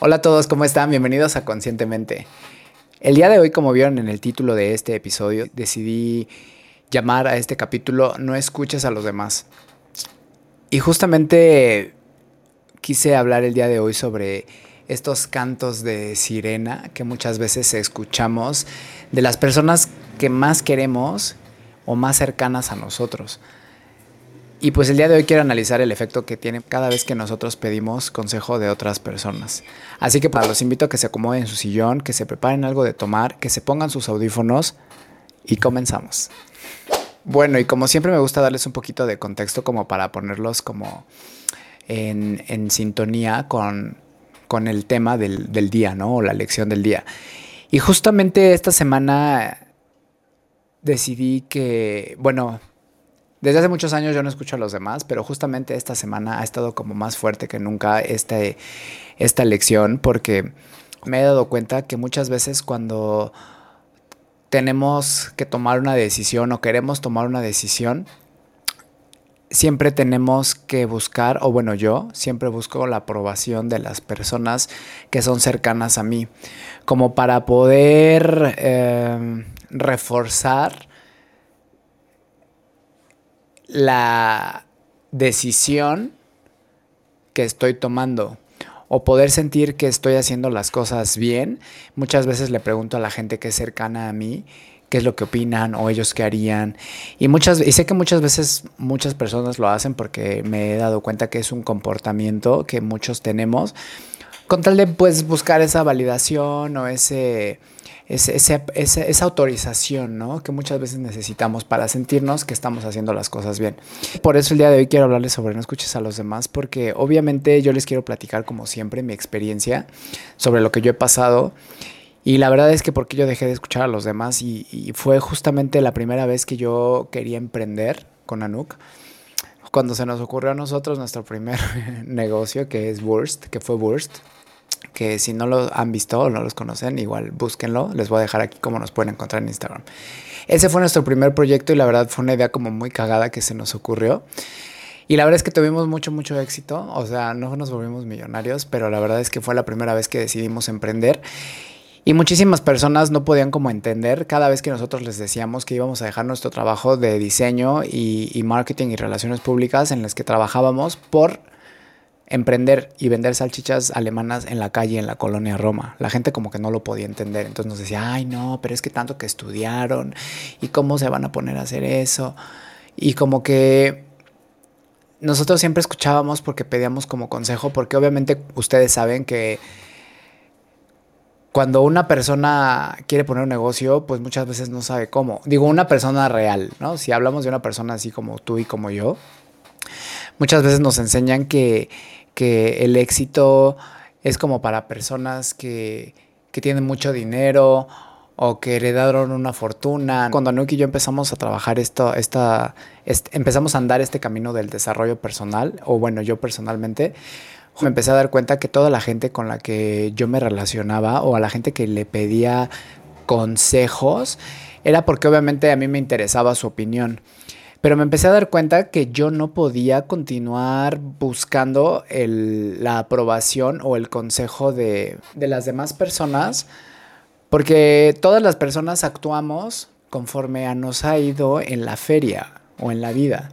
Hola a todos, ¿cómo están? Bienvenidos a Conscientemente. El día de hoy, como vieron en el título de este episodio, decidí llamar a este capítulo No escuches a los demás. Y justamente quise hablar el día de hoy sobre estos cantos de sirena que muchas veces escuchamos de las personas que más queremos o más cercanas a nosotros. Y pues el día de hoy quiero analizar el efecto que tiene cada vez que nosotros pedimos consejo de otras personas. Así que para los invito a que se acomoden en su sillón, que se preparen algo de tomar, que se pongan sus audífonos y comenzamos. Bueno, y como siempre me gusta darles un poquito de contexto como para ponerlos como en, sintonía con, con, el tema del, del día, ¿no? O la lección del día. Y justamente esta semana decidí que, bueno, desde hace muchos años yo no escucho a los demás, pero justamente esta semana ha estado como más fuerte que nunca este, esta lección porque me he dado cuenta que muchas veces cuando tenemos que tomar una decisión o queremos tomar una decisión, siempre tenemos que buscar, o bueno, yo siempre busco la aprobación de las personas que son cercanas a mí, como para poder eh, reforzar la decisión que estoy tomando o poder sentir que estoy haciendo las cosas bien. Muchas veces le pregunto a la gente que es cercana a mí qué es lo que opinan o ellos qué harían. Y, muchas, y sé que muchas veces muchas personas lo hacen porque me he dado cuenta que es un comportamiento que muchos tenemos con tal de pues buscar esa validación o ese esa autorización, ¿no? Que muchas veces necesitamos para sentirnos que estamos haciendo las cosas bien. Por eso el día de hoy quiero hablarles sobre no escuches a los demás, porque obviamente yo les quiero platicar como siempre mi experiencia sobre lo que yo he pasado. Y la verdad es que porque yo dejé de escuchar a los demás y, y fue justamente la primera vez que yo quería emprender con Anuk cuando se nos ocurrió a nosotros nuestro primer negocio, que es Wurst, que fue Wurst, que si no lo han visto o no los conocen, igual búsquenlo. Les voy a dejar aquí cómo nos pueden encontrar en Instagram. Ese fue nuestro primer proyecto y la verdad fue una idea como muy cagada que se nos ocurrió. Y la verdad es que tuvimos mucho, mucho éxito. O sea, no nos volvimos millonarios, pero la verdad es que fue la primera vez que decidimos emprender. Y muchísimas personas no podían como entender cada vez que nosotros les decíamos que íbamos a dejar nuestro trabajo de diseño y, y marketing y relaciones públicas en las que trabajábamos por emprender y vender salchichas alemanas en la calle en la colonia Roma. La gente como que no lo podía entender, entonces nos decía, ay no, pero es que tanto que estudiaron y cómo se van a poner a hacer eso. Y como que nosotros siempre escuchábamos porque pedíamos como consejo, porque obviamente ustedes saben que cuando una persona quiere poner un negocio, pues muchas veces no sabe cómo. Digo, una persona real, ¿no? Si hablamos de una persona así como tú y como yo, muchas veces nos enseñan que que el éxito es como para personas que, tienen mucho dinero o que heredaron una fortuna. Cuando Anuki y yo empezamos a trabajar esto, esta, empezamos a andar este camino del desarrollo personal, o bueno, yo personalmente, me empecé a dar cuenta que toda la gente con la que yo me relacionaba o a la gente que le pedía consejos, era porque obviamente a mí me interesaba su opinión. Pero me empecé a dar cuenta que yo no podía continuar buscando la aprobación o el consejo de, las demás personas, porque todas las personas actuamos conforme a nos ha ido en la feria o en la vida.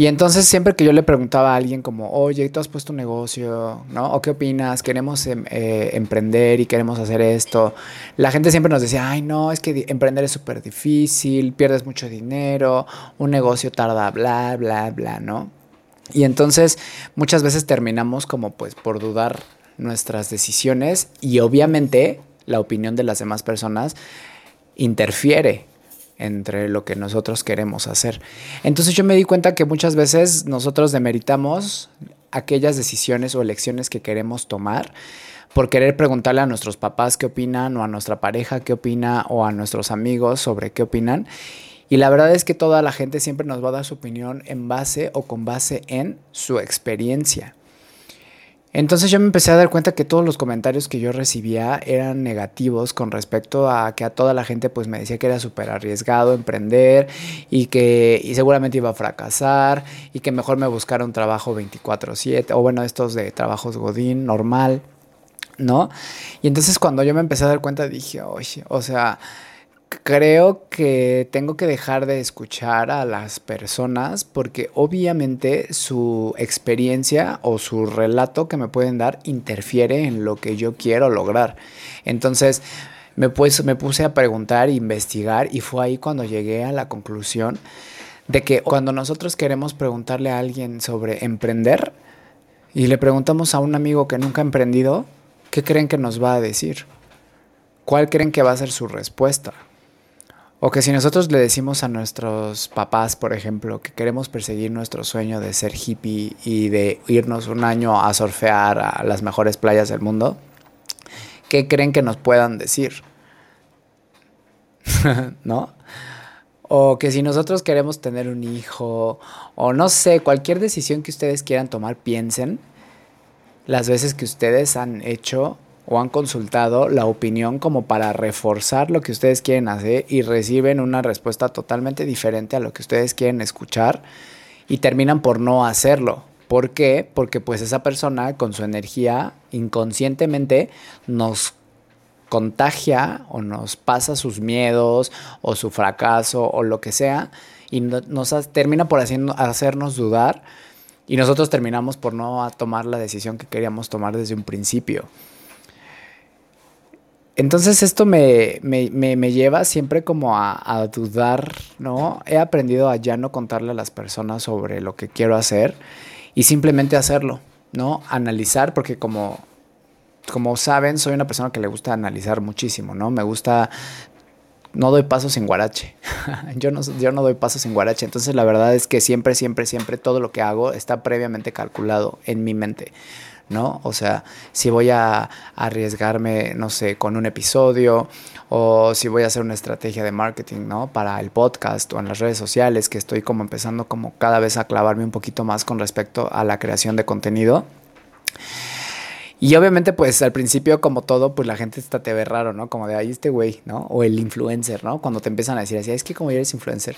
Y entonces siempre que yo le preguntaba a alguien como, oye, tú has puesto un negocio, ¿no? ¿O qué opinas? Queremos em, eh, emprender y queremos hacer esto. La gente siempre nos decía, ay, no, es que emprender es súper difícil, pierdes mucho dinero, un negocio tarda, bla, bla, bla, ¿no? Y entonces muchas veces terminamos como pues por dudar nuestras decisiones y obviamente la opinión de las demás personas interfiere entre lo que nosotros queremos hacer. Entonces yo me di cuenta que muchas veces nosotros demeritamos aquellas decisiones o elecciones que queremos tomar por querer preguntarle a nuestros papás qué opinan o a nuestra pareja qué opina o a nuestros amigos sobre qué opinan. Y la verdad es que toda la gente siempre nos va a dar su opinión en base o con base en su experiencia. Entonces yo me empecé a dar cuenta que todos los comentarios que yo recibía eran negativos con respecto a que a toda la gente pues me decía que era súper arriesgado emprender y que y seguramente iba a fracasar y que mejor me buscara un trabajo 24/7 o bueno estos de trabajos godín normal ¿no? Y entonces cuando yo me empecé a dar cuenta dije, oye, o sea, creo que tengo que dejar de escuchar a las personas porque obviamente su experiencia o su relato que me pueden dar interfiere en lo que yo quiero lograr. Entonces me, me puse a preguntar, investigar y fue ahí cuando llegué a la conclusión de que cuando nosotros queremos preguntarle a alguien sobre emprender y le preguntamos a un amigo que nunca ha emprendido, ¿qué creen que nos va a decir? ¿Cuál creen que va a ser su respuesta? O que si nosotros le decimos a nuestros papás, por ejemplo, que queremos perseguir nuestro sueño de ser hippie y de irnos un año a surfear a las mejores playas del mundo, ¿qué creen que nos puedan decir? ¿No? O que si nosotros queremos tener un hijo, o no sé, cualquier decisión que ustedes quieran tomar, piensen las veces que ustedes han hecho o han consultado la opinión como para reforzar lo que ustedes quieren hacer y reciben una respuesta totalmente diferente a lo que ustedes quieren escuchar y terminan por no hacerlo. ¿Por qué? Porque pues esa persona con su energía inconscientemente nos contagia o nos pasa sus miedos o su fracaso o lo que sea y nos termina por hacernos dudar y nosotros terminamos por no tomar la decisión que queríamos tomar desde un principio. Entonces esto me, lleva siempre como a, dudar, ¿no? He aprendido a ya no contarle a las personas sobre lo que quiero hacer y simplemente hacerlo, ¿no? Analizar, porque como, como saben, soy una persona que le gusta analizar muchísimo, ¿no? Me gusta no doy pasos sin guarache. yo, no, yo no doy pasos sin guarache. Entonces la verdad es que siempre, siempre, siempre todo lo que hago está previamente calculado en mi mente. ¿No? O sea, si voy a arriesgarme, no sé, con un episodio o si voy a hacer una estrategia de marketing, ¿no? Para el podcast o en las redes sociales, que estoy como empezando como cada vez a clavarme un poquito más con respecto a la creación de contenido. Y obviamente, pues al principio, como todo, pues la gente está te ve raro, ¿no? Como de ahí este güey, ¿no? O el influencer, ¿no? Cuando te empiezan a decir así, es que como eres influencer.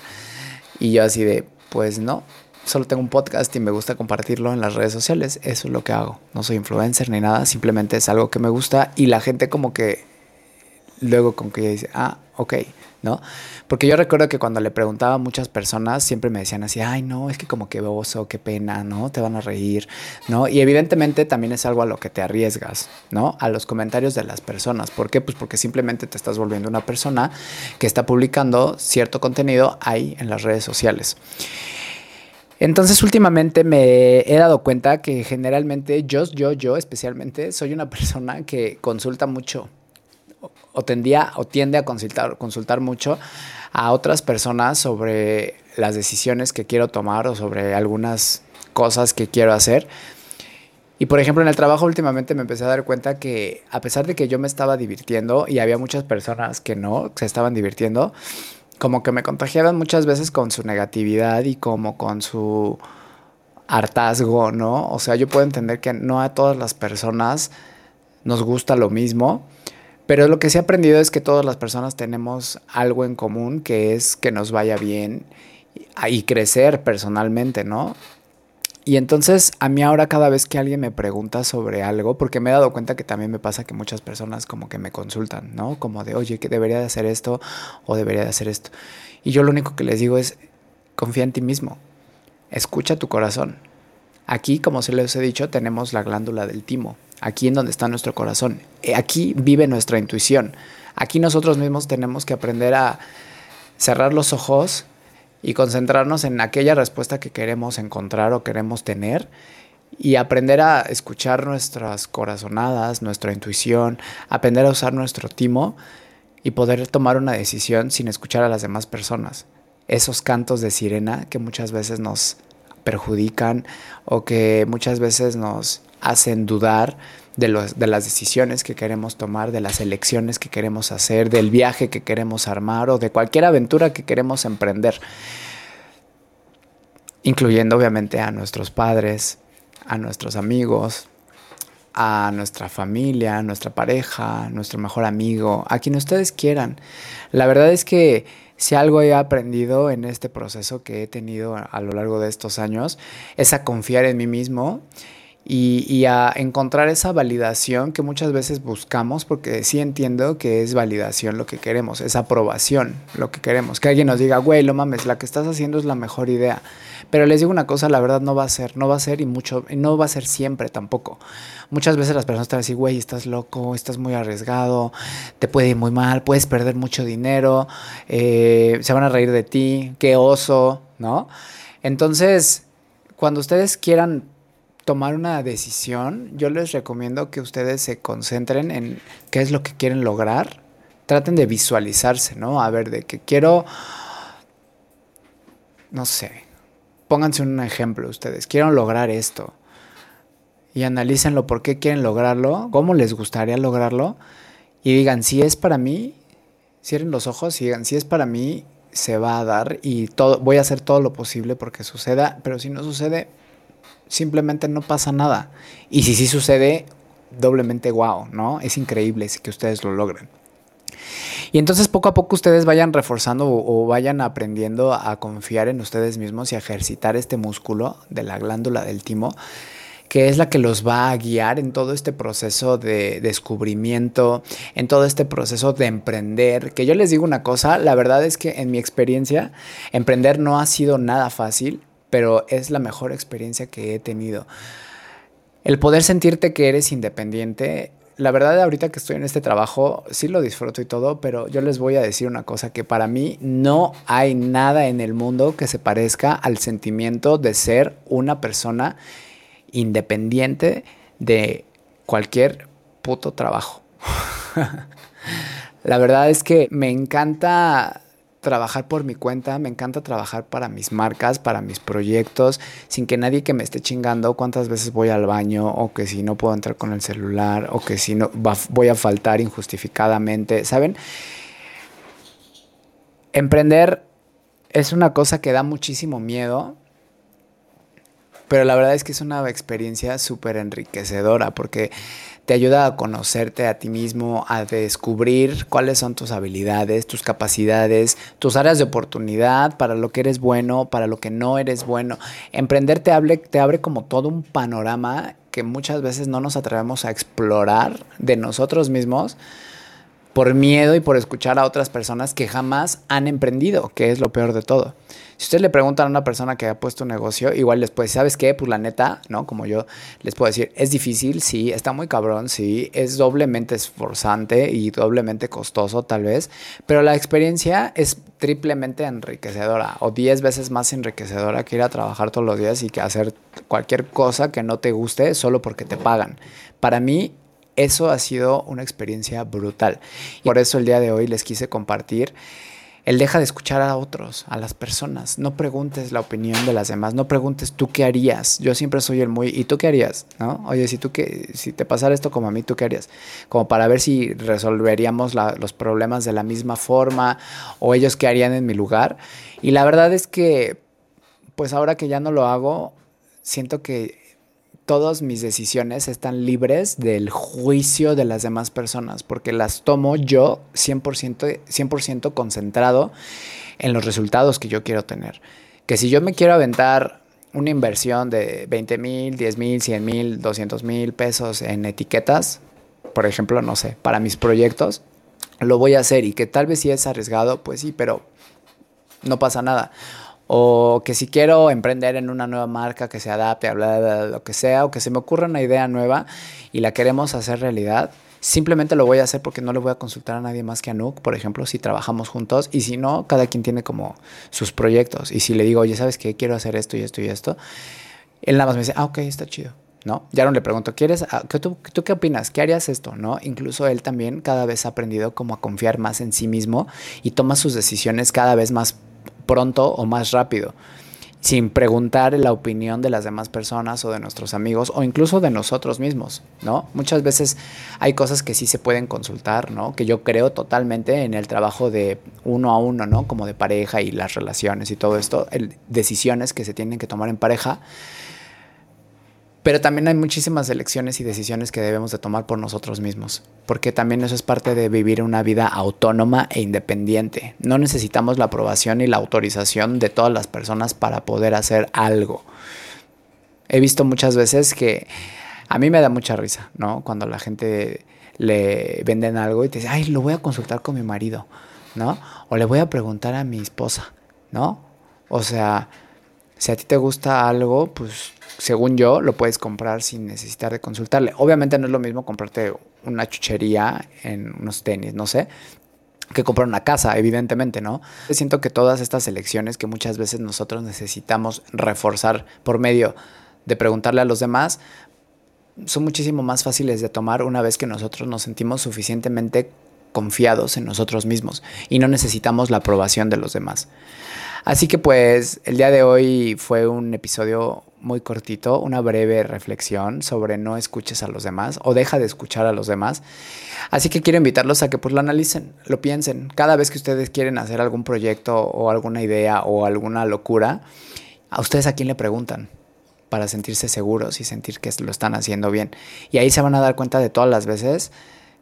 Y yo así de, pues no, solo tengo un podcast y me gusta compartirlo en las redes sociales. Eso es lo que hago. No soy influencer ni nada, simplemente es algo que me gusta y la gente como que luego como que dice, ah, ok, ¿no? Porque yo recuerdo que cuando le preguntaba a muchas personas siempre me decían así, ay, no, es que como que oso, qué pena, ¿no? Te van a reír, ¿no? Y evidentemente también es algo a lo que te arriesgas, ¿no? A los comentarios de las personas. ¿Por qué? Pues porque simplemente te estás volviendo una persona que está publicando cierto contenido ahí en las redes sociales. Entonces últimamente me he dado cuenta que generalmente yo, yo, yo especialmente soy una persona que consulta mucho o, tendía, o tiende a consultar, consultar mucho a otras personas sobre las decisiones que quiero tomar o sobre algunas cosas que quiero hacer. Y por ejemplo, en el trabajo últimamente me empecé a dar cuenta que a pesar de que yo me estaba divirtiendo y había muchas personas que no se estaban divirtiendo, como que me contagiaban muchas veces con su negatividad y como con su hartazgo, ¿no? O sea, yo puedo entender que no a todas las personas nos gusta lo mismo, pero lo que sí he aprendido es que todas las personas tenemos algo en común, que es que nos vaya bien y crecer personalmente, ¿no? Y entonces a mí ahora cada vez que alguien me pregunta sobre algo, porque me he dado cuenta que también me pasa que muchas personas como que me consultan, ¿no? Como de, oye, que debería de hacer esto o debería de hacer esto. Y yo lo único que les digo es, confía en ti mismo, escucha tu corazón. Aquí, como se les he dicho, tenemos la glándula del timo, aquí en donde está nuestro corazón. Eh, aquí vive nuestra intuición. Aquí nosotros mismos tenemos que aprender a cerrar los ojos y concentrarnos en aquella respuesta que queremos encontrar o queremos tener y aprender a escuchar nuestras corazonadas, nuestra intuición, aprender a usar nuestro timo y poder tomar una decisión sin escuchar a las demás personas. Esos cantos de sirena que muchas veces nos perjudican o que muchas veces nos hacen dudar de, las decisiones que queremos tomar, de las elecciones que queremos hacer, del viaje que queremos armar o de cualquier aventura que queremos emprender, incluyendo obviamente a nuestros padres, a nuestros amigos, a nuestra familia, a nuestra pareja, a nuestro mejor amigo, a quien ustedes quieran. La verdad es que si algo he aprendido en este proceso que he tenido a lo largo de estos años es a confiar en mí mismo y, a encontrar esa validación que muchas veces buscamos, porque sí entiendo que es validación lo que queremos, es aprobación lo que queremos. Que alguien nos diga, güey, lo mames, la que estás haciendo es la mejor idea. Pero les digo una cosa, la verdad no va a ser, no va a ser y mucho, no va a ser siempre tampoco. Muchas veces las personas te van a decir, güey, estás loco, estás muy arriesgado, te puede ir muy mal, puedes perder mucho dinero, eh, se van a reír de ti, qué oso, ¿no? Entonces, cuando ustedes quieran tomar una decisión, yo les recomiendo que ustedes se concentren en qué es lo que quieren lograr. Traten de visualizarse, ¿no? A ver, de que quiero, no sé, pónganse un ejemplo ustedes, quiero lograr esto. Y analícenlo por qué quieren lograrlo, cómo les gustaría lograrlo. Y digan, si es para mí, cierren los ojos y digan, si es para mí, se va a dar y todo, voy a hacer todo lo posible porque suceda, pero si no sucede, simplemente no pasa nada. Y si sí sucede, doblemente wow, ¿no? Es increíble que ustedes lo logren. Y entonces poco a poco ustedes vayan reforzando o, vayan aprendiendo a confiar en ustedes mismos y a ejercitar este músculo de la glándula del timo, que es la que los va a guiar en todo este proceso de descubrimiento, en todo este proceso de emprender. Que yo les digo una cosa, la verdad es que en mi experiencia, emprender no ha sido nada fácil pero es la mejor experiencia que he tenido. El poder sentirte que eres independiente, la verdad ahorita que estoy en este trabajo, sí lo disfruto y todo, pero yo les voy a decir una cosa, que para mí no hay nada en el mundo que se parezca al sentimiento de ser una persona independiente de cualquier puto trabajo. la verdad es que me encanta trabajar por mi cuenta, me encanta trabajar para mis marcas, para mis proyectos, sin que nadie que me esté chingando cuántas veces voy al baño o que si no puedo entrar con el celular o que si no voy a faltar injustificadamente, ¿saben? Emprender es una cosa que da muchísimo miedo, pero la verdad es que es una experiencia súper enriquecedora porque te ayuda a conocerte a ti mismo, a descubrir cuáles son tus habilidades, tus capacidades, tus áreas de oportunidad, para lo que eres bueno, para lo que no eres bueno. Emprender te, abre como todo un panorama que muchas veces no nos atrevemos a explorar de nosotros mismos por miedo y por escuchar a otras personas que jamás han emprendido, que es lo peor de todo. Si ustedes le preguntan a una persona que ha puesto un negocio, igual les puede decir, ¿sabes qué? Pues la neta, ¿no? Como yo les puedo decir, es difícil, sí, está muy cabrón, sí, es doblemente esforzante y doblemente costoso tal vez, pero la experiencia es triplemente enriquecedora o diez veces más enriquecedora que ir a trabajar todos los días y que hacer cualquier cosa que no te guste solo porque te pagan. Para mí eso ha sido una experiencia brutal. Por eso el día de hoy les quise compartir el deja de escuchar a otros, a las personas. No preguntes la opinión de las demás. No preguntes tú qué harías. Yo siempre soy el muy, ¿y tú qué harías? ¿No? Oye, si tú qué, si te pasara esto como a mí, ¿tú qué harías? Como para ver si resolveríamos los problemas de la misma forma o ellos qué harían en mi lugar. Y la verdad es que, pues ahora que ya no lo hago, siento que todas mis decisiones están libres del juicio de las demás personas, porque las tomo yo 100%, 100 concentrado en los resultados que yo quiero tener. Que si yo me quiero aventar una inversión de 20 mil, 10 mil, 100 mil, 200 mil pesos en etiquetas, por ejemplo, no sé, para mis proyectos, lo voy a hacer y que tal vez sí es arriesgado, pues sí, pero no pasa nada o que si quiero emprender en una nueva marca que se adapte a lo que sea, o que se me ocurra una idea nueva y la queremos hacer realidad, simplemente lo voy a hacer porque no le voy a consultar a nadie más que a Nook, por ejemplo, si trabajamos juntos, y si no, cada quien tiene como sus proyectos, y si le digo, oye, ¿sabes qué? Quiero hacer esto y esto y esto, él nada más me dice, ah, ok, está chido. ¿no? Ya no le pregunto, ¿quieres, ah, tú, tú, qué opinas? ¿Qué harías esto? ¿no? Incluso él también cada vez ha aprendido como a confiar más en sí mismo y toma sus decisiones cada vez más pronto o más rápido, sin preguntar la opinión de las demás personas o de nuestros amigos o incluso de nosotros mismos, ¿no? Muchas veces hay cosas que sí se pueden consultar, ¿no? Que yo creo totalmente en el trabajo de uno a uno, ¿no? Como de pareja y las relaciones y todo esto, decisiones que se tienen que tomar en pareja pero también hay muchísimas elecciones y decisiones que debemos de tomar por nosotros mismos, porque también eso es parte de vivir una vida autónoma e independiente. No necesitamos la aprobación y la autorización de todas las personas para poder hacer algo. He visto muchas veces que a mí me da mucha risa, ¿no? Cuando la gente le venden algo y te dice, ay, lo voy a consultar con mi marido, ¿no? O le voy a preguntar a mi esposa, ¿no? O sea, si a ti te gusta algo, pues según yo, lo puedes comprar sin necesitar de consultarle. Obviamente no es lo mismo comprarte una chuchería en unos tenis, no sé, que comprar una casa, evidentemente, ¿no? Siento que todas estas elecciones que muchas veces nosotros necesitamos reforzar por medio de preguntarle a los demás, son muchísimo más fáciles de tomar una vez que nosotros nos sentimos suficientemente confiados en nosotros mismos y no necesitamos la aprobación de los demás. Así que pues el día de hoy fue un episodio muy cortito, una breve reflexión sobre no escuches a los demás o deja de escuchar a los demás. Así que quiero invitarlos a que pues lo analicen, lo piensen. Cada vez que ustedes quieren hacer algún proyecto o alguna idea o alguna locura, a ustedes a quién le preguntan para sentirse seguros y sentir que lo están haciendo bien. Y ahí se van a dar cuenta de todas las veces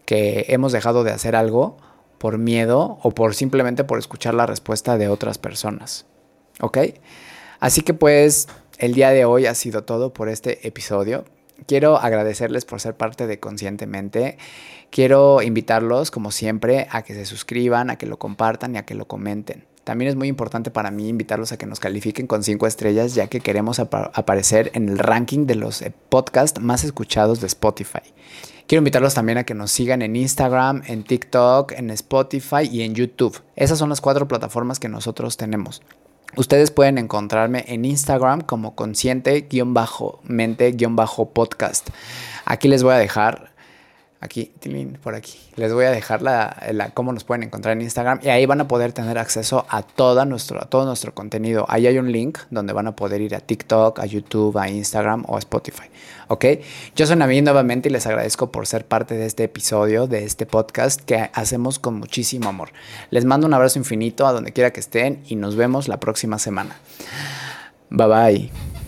que hemos dejado de hacer algo por miedo o por simplemente por escuchar la respuesta de otras personas. ¿Ok? Así que pues el día de hoy ha sido todo por este episodio. Quiero agradecerles por ser parte de Conscientemente. Quiero invitarlos, como siempre, a que se suscriban, a que lo compartan y a que lo comenten. También es muy importante para mí invitarlos a que nos califiquen con cinco estrellas, ya que queremos aparecer en el ranking de los eh, podcasts más escuchados de Spotify. Quiero invitarlos también a que nos sigan en Instagram, en TikTok, en Spotify y en YouTube. Esas son las cuatro plataformas que nosotros tenemos. Ustedes pueden encontrarme en Instagram como consciente-mente-podcast. Aquí les voy a dejar, aquí, por aquí, les voy a dejar la, cómo nos pueden encontrar en Instagram y ahí van a poder tener acceso a, toda nuestro, a todo nuestro contenido. Ahí hay un link donde van a poder ir a TikTok, a YouTube, a Instagram o a Spotify. ¿ok? Yo soy Navid nuevamente y les agradezco por ser parte de este episodio, de este podcast que hacemos con muchísimo amor. Les mando un abrazo infinito a donde quiera que estén y nos vemos la próxima semana. Bye bye.